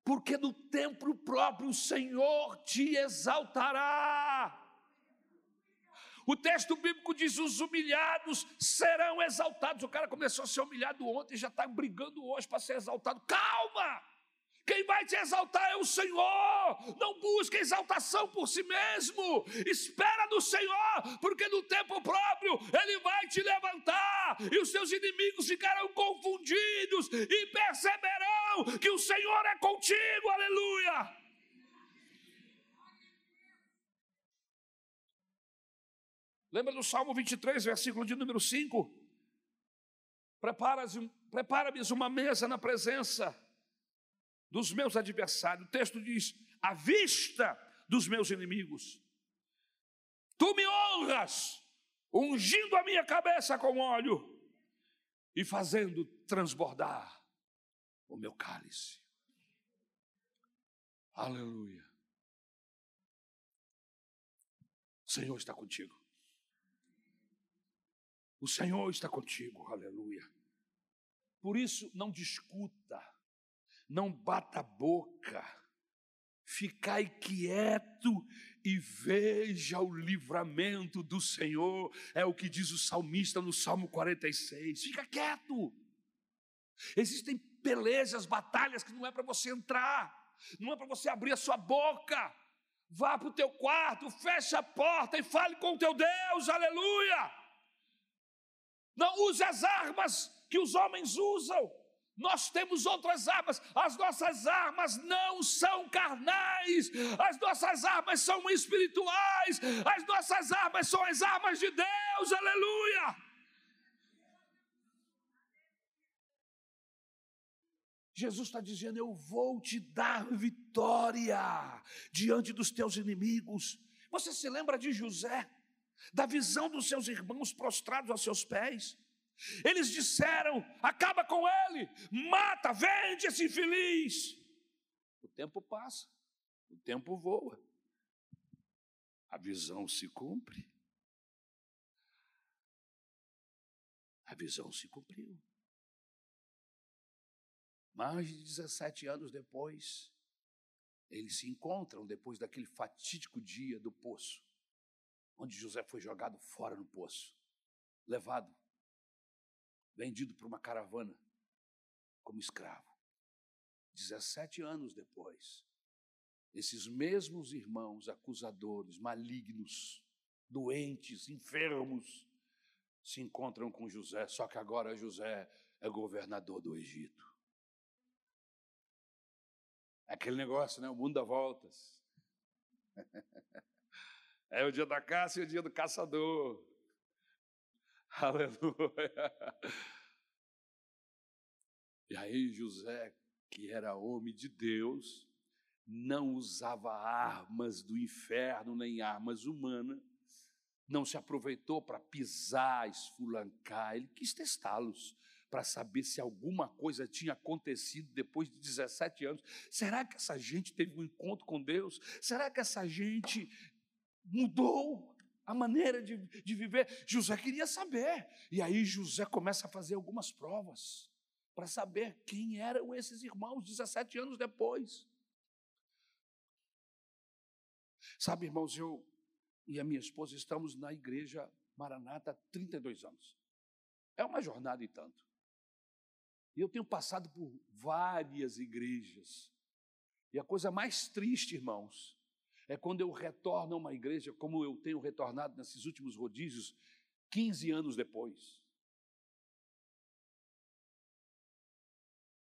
porque no tempo próprio o Senhor te exaltará. O texto bíblico diz: os humilhados serão exaltados. O cara começou a ser humilhado ontem já está brigando hoje para ser exaltado. Calma! Quem vai te exaltar é o Senhor. Não busque exaltação por si mesmo. Espera no Senhor, porque no tempo próprio Ele vai te levantar e os seus inimigos ficarão confundidos e perceberão que o Senhor é contigo. Aleluia. Lembra do Salmo 23, versículo de número 5? Prepara-me prepara uma mesa na presença dos meus adversários. O texto diz: à vista dos meus inimigos. Tu me honras, ungindo a minha cabeça com óleo e fazendo transbordar o meu cálice. Aleluia. O Senhor está contigo. O Senhor está contigo, aleluia. Por isso, não discuta, não bata a boca, ficai quieto e veja o livramento do Senhor, é o que diz o salmista no Salmo 46. Fica quieto. Existem pelejas, batalhas que não é para você entrar, não é para você abrir a sua boca. Vá para o teu quarto, feche a porta e fale com o teu Deus, aleluia. Não use as armas que os homens usam. Nós temos outras armas, as nossas armas não são carnais, as nossas armas são espirituais, as nossas armas são as armas de Deus, aleluia. Jesus está dizendo: Eu vou te dar vitória diante dos teus inimigos. Você se lembra de José, da visão dos seus irmãos prostrados aos seus pés? Eles disseram: acaba com ele, mata, vende esse infeliz. O tempo passa, o tempo voa, a visão se cumpre. A visão se cumpriu. Mais de 17 anos depois, eles se encontram depois daquele fatídico dia do poço, onde José foi jogado fora no poço, levado, vendido por uma caravana como escravo. 17 anos depois, esses mesmos irmãos acusadores, malignos, doentes, enfermos, se encontram com José, só que agora José é governador do Egito. Aquele negócio, né? O mundo dá voltas. É o dia da caça e o dia do caçador. Aleluia. E aí José, que era homem de Deus, não usava armas do inferno nem armas humanas, não se aproveitou para pisar, esfulancar, ele quis testá-los para saber se alguma coisa tinha acontecido depois de 17 anos. Será que essa gente teve um encontro com Deus? Será que essa gente mudou a maneira de, de viver? José queria saber. E aí José começa a fazer algumas provas para saber quem eram esses irmãos 17 anos depois. Sabe, irmãos, eu e a minha esposa estamos na igreja Maranata há 32 anos. É uma jornada e tanto. E eu tenho passado por várias igrejas. E a coisa mais triste, irmãos, é quando eu retorno a uma igreja como eu tenho retornado nesses últimos rodízios, 15 anos depois.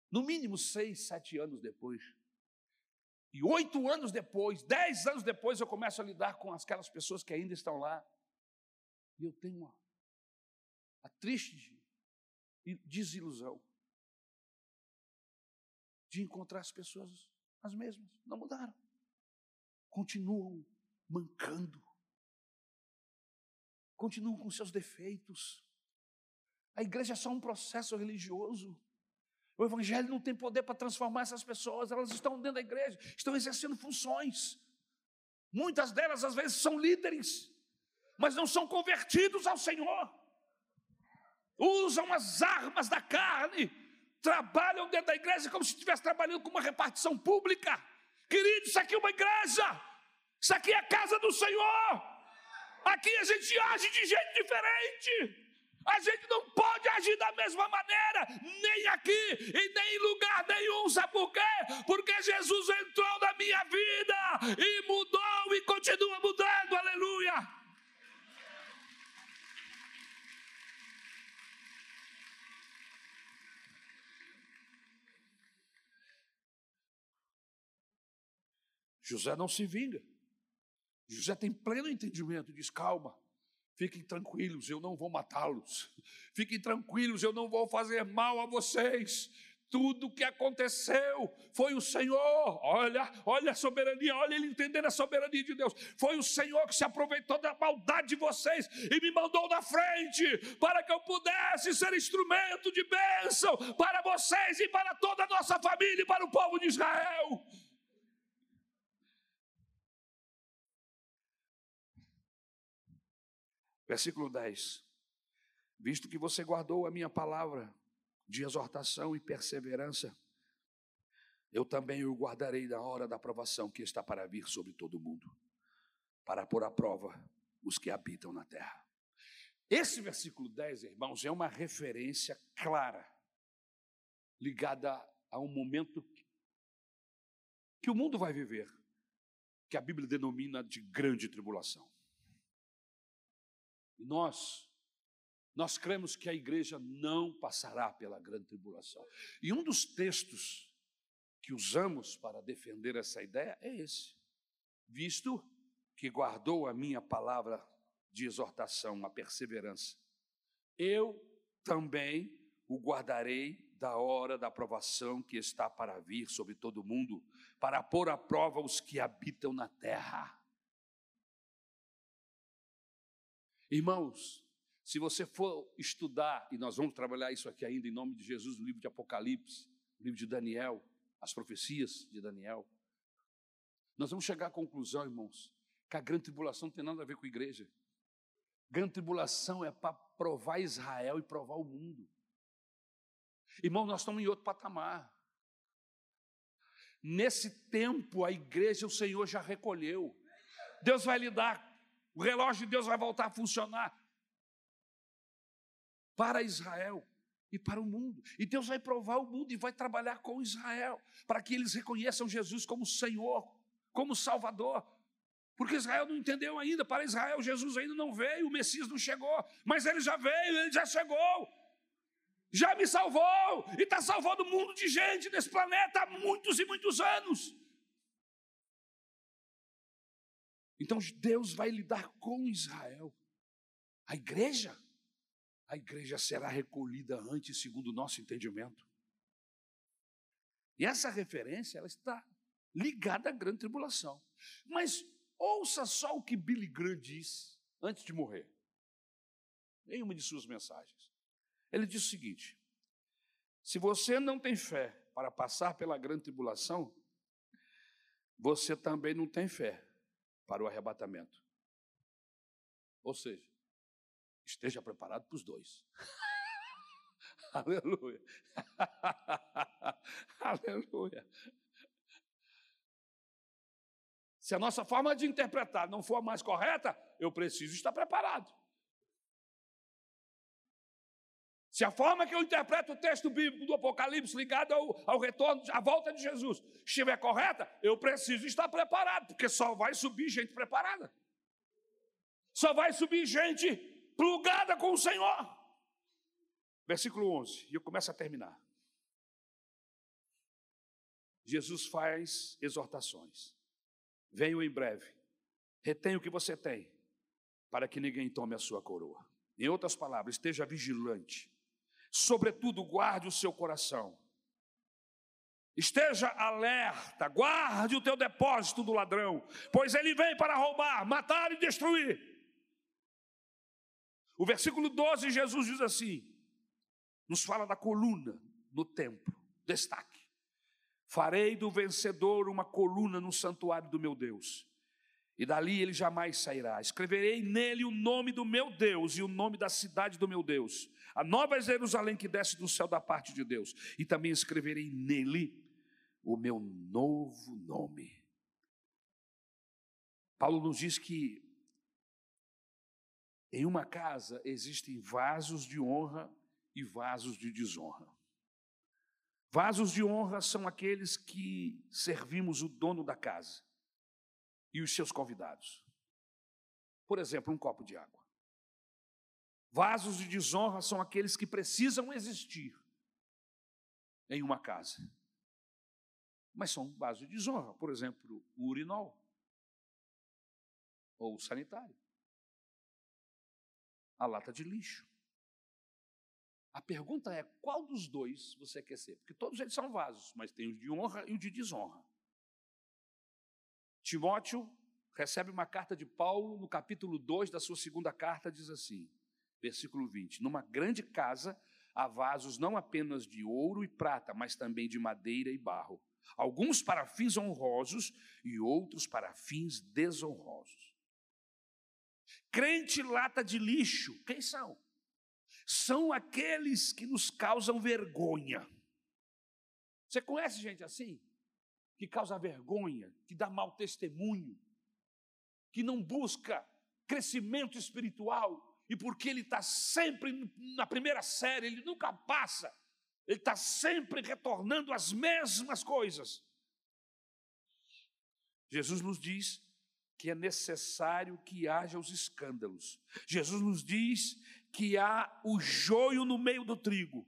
No mínimo seis, sete anos depois. E oito anos depois, dez anos depois, eu começo a lidar com aquelas pessoas que ainda estão lá. E eu tenho a triste desilusão de encontrar as pessoas as mesmas, não mudaram. Continuam mancando. Continuam com seus defeitos. A igreja é só um processo religioso. O evangelho não tem poder para transformar essas pessoas, elas estão dentro da igreja, estão exercendo funções. Muitas delas, às vezes, são líderes, mas não são convertidos ao Senhor. Usam as armas da carne trabalham dentro da igreja como se estivesse trabalhando com uma repartição pública. Querido, isso aqui é uma igreja, isso aqui é a casa do Senhor. Aqui a gente age de jeito diferente. A gente não pode agir da mesma maneira, nem aqui e nem em lugar nenhum. Sabe por quê? Porque Jesus entrou na minha vida e mudou e continua mudando. Aleluia. José não se vinga. José tem pleno entendimento, diz: calma, fiquem tranquilos, eu não vou matá-los. Fiquem tranquilos, eu não vou fazer mal a vocês. tudo que aconteceu foi o Senhor. Olha, olha a soberania, olha ele entendendo a soberania de Deus. Foi o Senhor que se aproveitou da maldade de vocês e me mandou na frente para que eu pudesse ser instrumento de bênção para vocês e para toda a nossa família e para o povo de Israel. Versículo 10. Visto que você guardou a minha palavra de exortação e perseverança, eu também o guardarei na hora da provação que está para vir sobre todo o mundo, para pôr à prova os que habitam na terra. Esse versículo 10, irmãos, é uma referência clara, ligada a um momento que o mundo vai viver, que a Bíblia denomina de grande tribulação. E nós, nós cremos que a igreja não passará pela grande tribulação. E um dos textos que usamos para defender essa ideia é esse. Visto que guardou a minha palavra de exortação, a perseverança, eu também o guardarei da hora da aprovação que está para vir sobre todo o mundo, para pôr à prova os que habitam na terra. Irmãos, se você for estudar, e nós vamos trabalhar isso aqui ainda em nome de Jesus, no livro de Apocalipse, no livro de Daniel, as profecias de Daniel, nós vamos chegar à conclusão, irmãos, que a grande tribulação não tem nada a ver com a igreja. Grande tribulação é para provar Israel e provar o mundo. Irmão, nós estamos em outro patamar. Nesse tempo, a igreja, o Senhor já recolheu. Deus vai lhe dar, o relógio de Deus vai voltar a funcionar para Israel e para o mundo. E Deus vai provar o mundo e vai trabalhar com Israel, para que eles reconheçam Jesus como Senhor, como Salvador. Porque Israel não entendeu ainda, para Israel Jesus ainda não veio, o Messias não chegou, mas ele já veio, ele já chegou, já me salvou e está salvando o mundo de gente nesse planeta há muitos e muitos anos. Então Deus vai lidar com Israel, a igreja a igreja será recolhida antes, segundo o nosso entendimento. E essa referência ela está ligada à grande tribulação. Mas ouça só o que Billy Graham diz antes de morrer, em uma de suas mensagens. Ele diz o seguinte: se você não tem fé para passar pela grande tribulação, você também não tem fé para o arrebatamento. Ou seja, esteja preparado para os dois. Aleluia. Aleluia. Se a nossa forma de interpretar não for a mais correta, eu preciso estar preparado. Se a forma que eu interpreto o texto bíblico do Apocalipse ligado ao, ao retorno, à volta de Jesus, estiver correta, eu preciso estar preparado, porque só vai subir gente preparada. Só vai subir gente plugada com o Senhor. Versículo 11, e eu começo a terminar. Jesus faz exortações. Venho em breve. Retenha o que você tem, para que ninguém tome a sua coroa. Em outras palavras, esteja vigilante. Sobretudo, guarde o seu coração. Esteja alerta, guarde o teu depósito do ladrão, pois ele vem para roubar, matar e destruir. O versículo 12, Jesus diz assim: nos fala da coluna no templo, destaque. Farei do vencedor uma coluna no santuário do meu Deus, e dali ele jamais sairá. Escreverei nele o nome do meu Deus e o nome da cidade do meu Deus, a nova Jerusalém que desce do céu da parte de Deus, e também escreverei nele o meu novo nome. Paulo nos diz que em uma casa existem vasos de honra e vasos de desonra. Vasos de honra são aqueles que servimos o dono da casa e os seus convidados. Por exemplo, um copo de água. Vasos de desonra são aqueles que precisam existir em uma casa. Mas são vasos de desonra, por exemplo, o urinol ou o sanitário a lata de lixo, A pergunta é: qual dos dois você quer ser? Porque todos eles são vasos, mas tem o de honra e o de desonra. Timóteo recebe uma carta de Paulo, no capítulo 2 da sua segunda carta, diz assim, versículo 20: Numa grande casa há vasos não apenas de ouro e prata, mas também de madeira e barro, alguns para fins honrosos e outros para fins desonrosos. Crente lata de lixo, quem são? São aqueles que nos causam vergonha. Você conhece gente assim? Que causa vergonha, que dá mau testemunho, que não busca crescimento espiritual, e porque ele está sempre na primeira série, ele nunca passa, ele está sempre retornando às mesmas coisas. Jesus nos diz que é necessário que haja os escândalos. Jesus nos diz que há o joio no meio do trigo.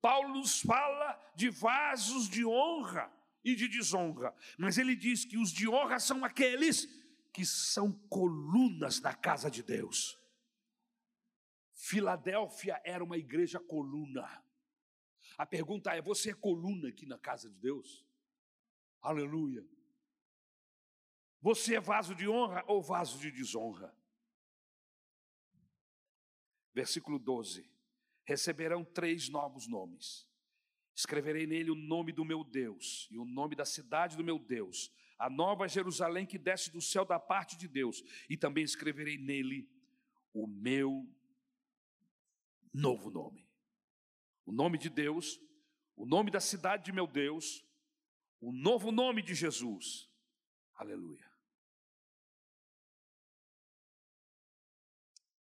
Paulo nos fala de vasos de honra e de desonra, mas ele diz que os de honra são aqueles que são colunas na casa de Deus. Filadélfia era uma igreja coluna. A pergunta é: você é coluna aqui na casa de Deus? Aleluia. Você é vaso de honra ou vaso de desonra? Versículo 12: Receberão três novos nomes. Escreverei nele o nome do meu Deus e o nome da cidade do meu Deus, a nova Jerusalém que desce do céu da parte de Deus, e também escreverei nele o meu novo nome. O nome de Deus, o nome da cidade de meu Deus, o novo nome de Jesus. Aleluia.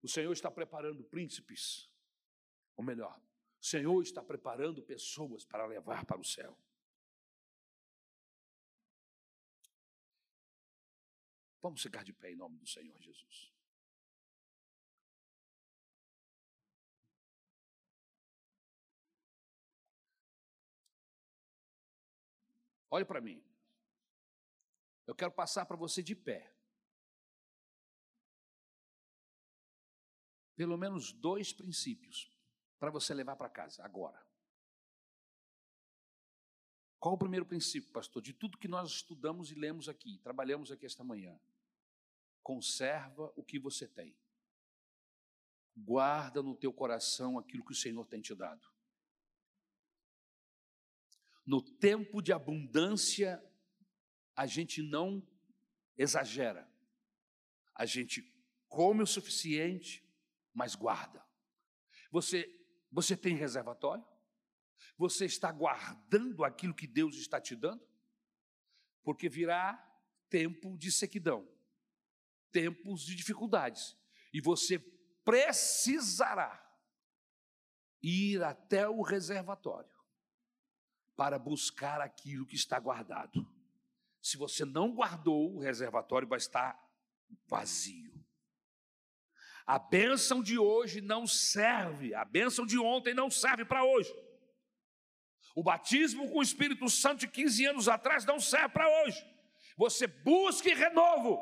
O Senhor está preparando príncipes, ou melhor, o Senhor está preparando pessoas para levar para o céu. Vamos ficar de pé em nome do Senhor Jesus. Olhe para mim. Eu quero passar para você de pé. pelo menos dois princípios para você levar para casa agora. Qual o primeiro princípio, pastor? De tudo que nós estudamos e lemos aqui, trabalhamos aqui esta manhã. Conserva o que você tem. Guarda no teu coração aquilo que o Senhor tem te dado. No tempo de abundância, a gente não exagera. A gente come o suficiente, mas guarda. Você, você tem reservatório? Você está guardando aquilo que Deus está te dando? Porque virá tempo de sequidão, tempos de dificuldades, e você precisará ir até o reservatório para buscar aquilo que está guardado. Se você não guardou, o reservatório vai estar vazio. A bênção de hoje não serve, a bênção de ontem não serve para hoje. O batismo com o Espírito Santo de 15 anos atrás não serve para hoje. Você busque renovo,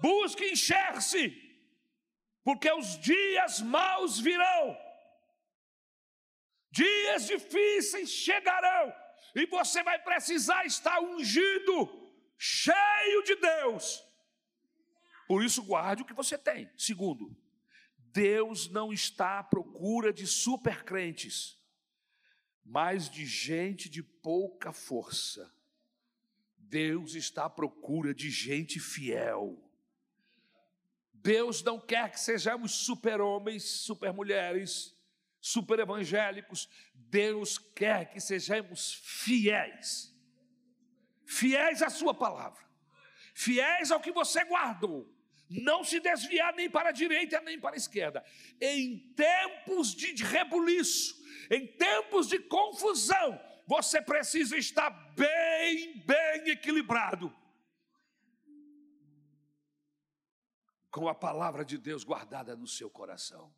busque encher-se, porque os dias maus virão, dias difíceis chegarão, e você vai precisar estar ungido, cheio de Deus por isso, guarde o que você tem. Segundo, Deus não está à procura de supercrentes, mas de gente de pouca força. Deus está à procura de gente fiel. Deus não quer que sejamos super-homens, super-mulheres, super-evangélicos. Deus quer que sejamos fiéis. Fiéis à Sua palavra, fiéis ao que você guardou não se desviar nem para a direita nem para a esquerda. Em tempos de rebuliço, em tempos de confusão, você precisa estar bem, bem equilibrado. Com a palavra de Deus guardada no seu coração.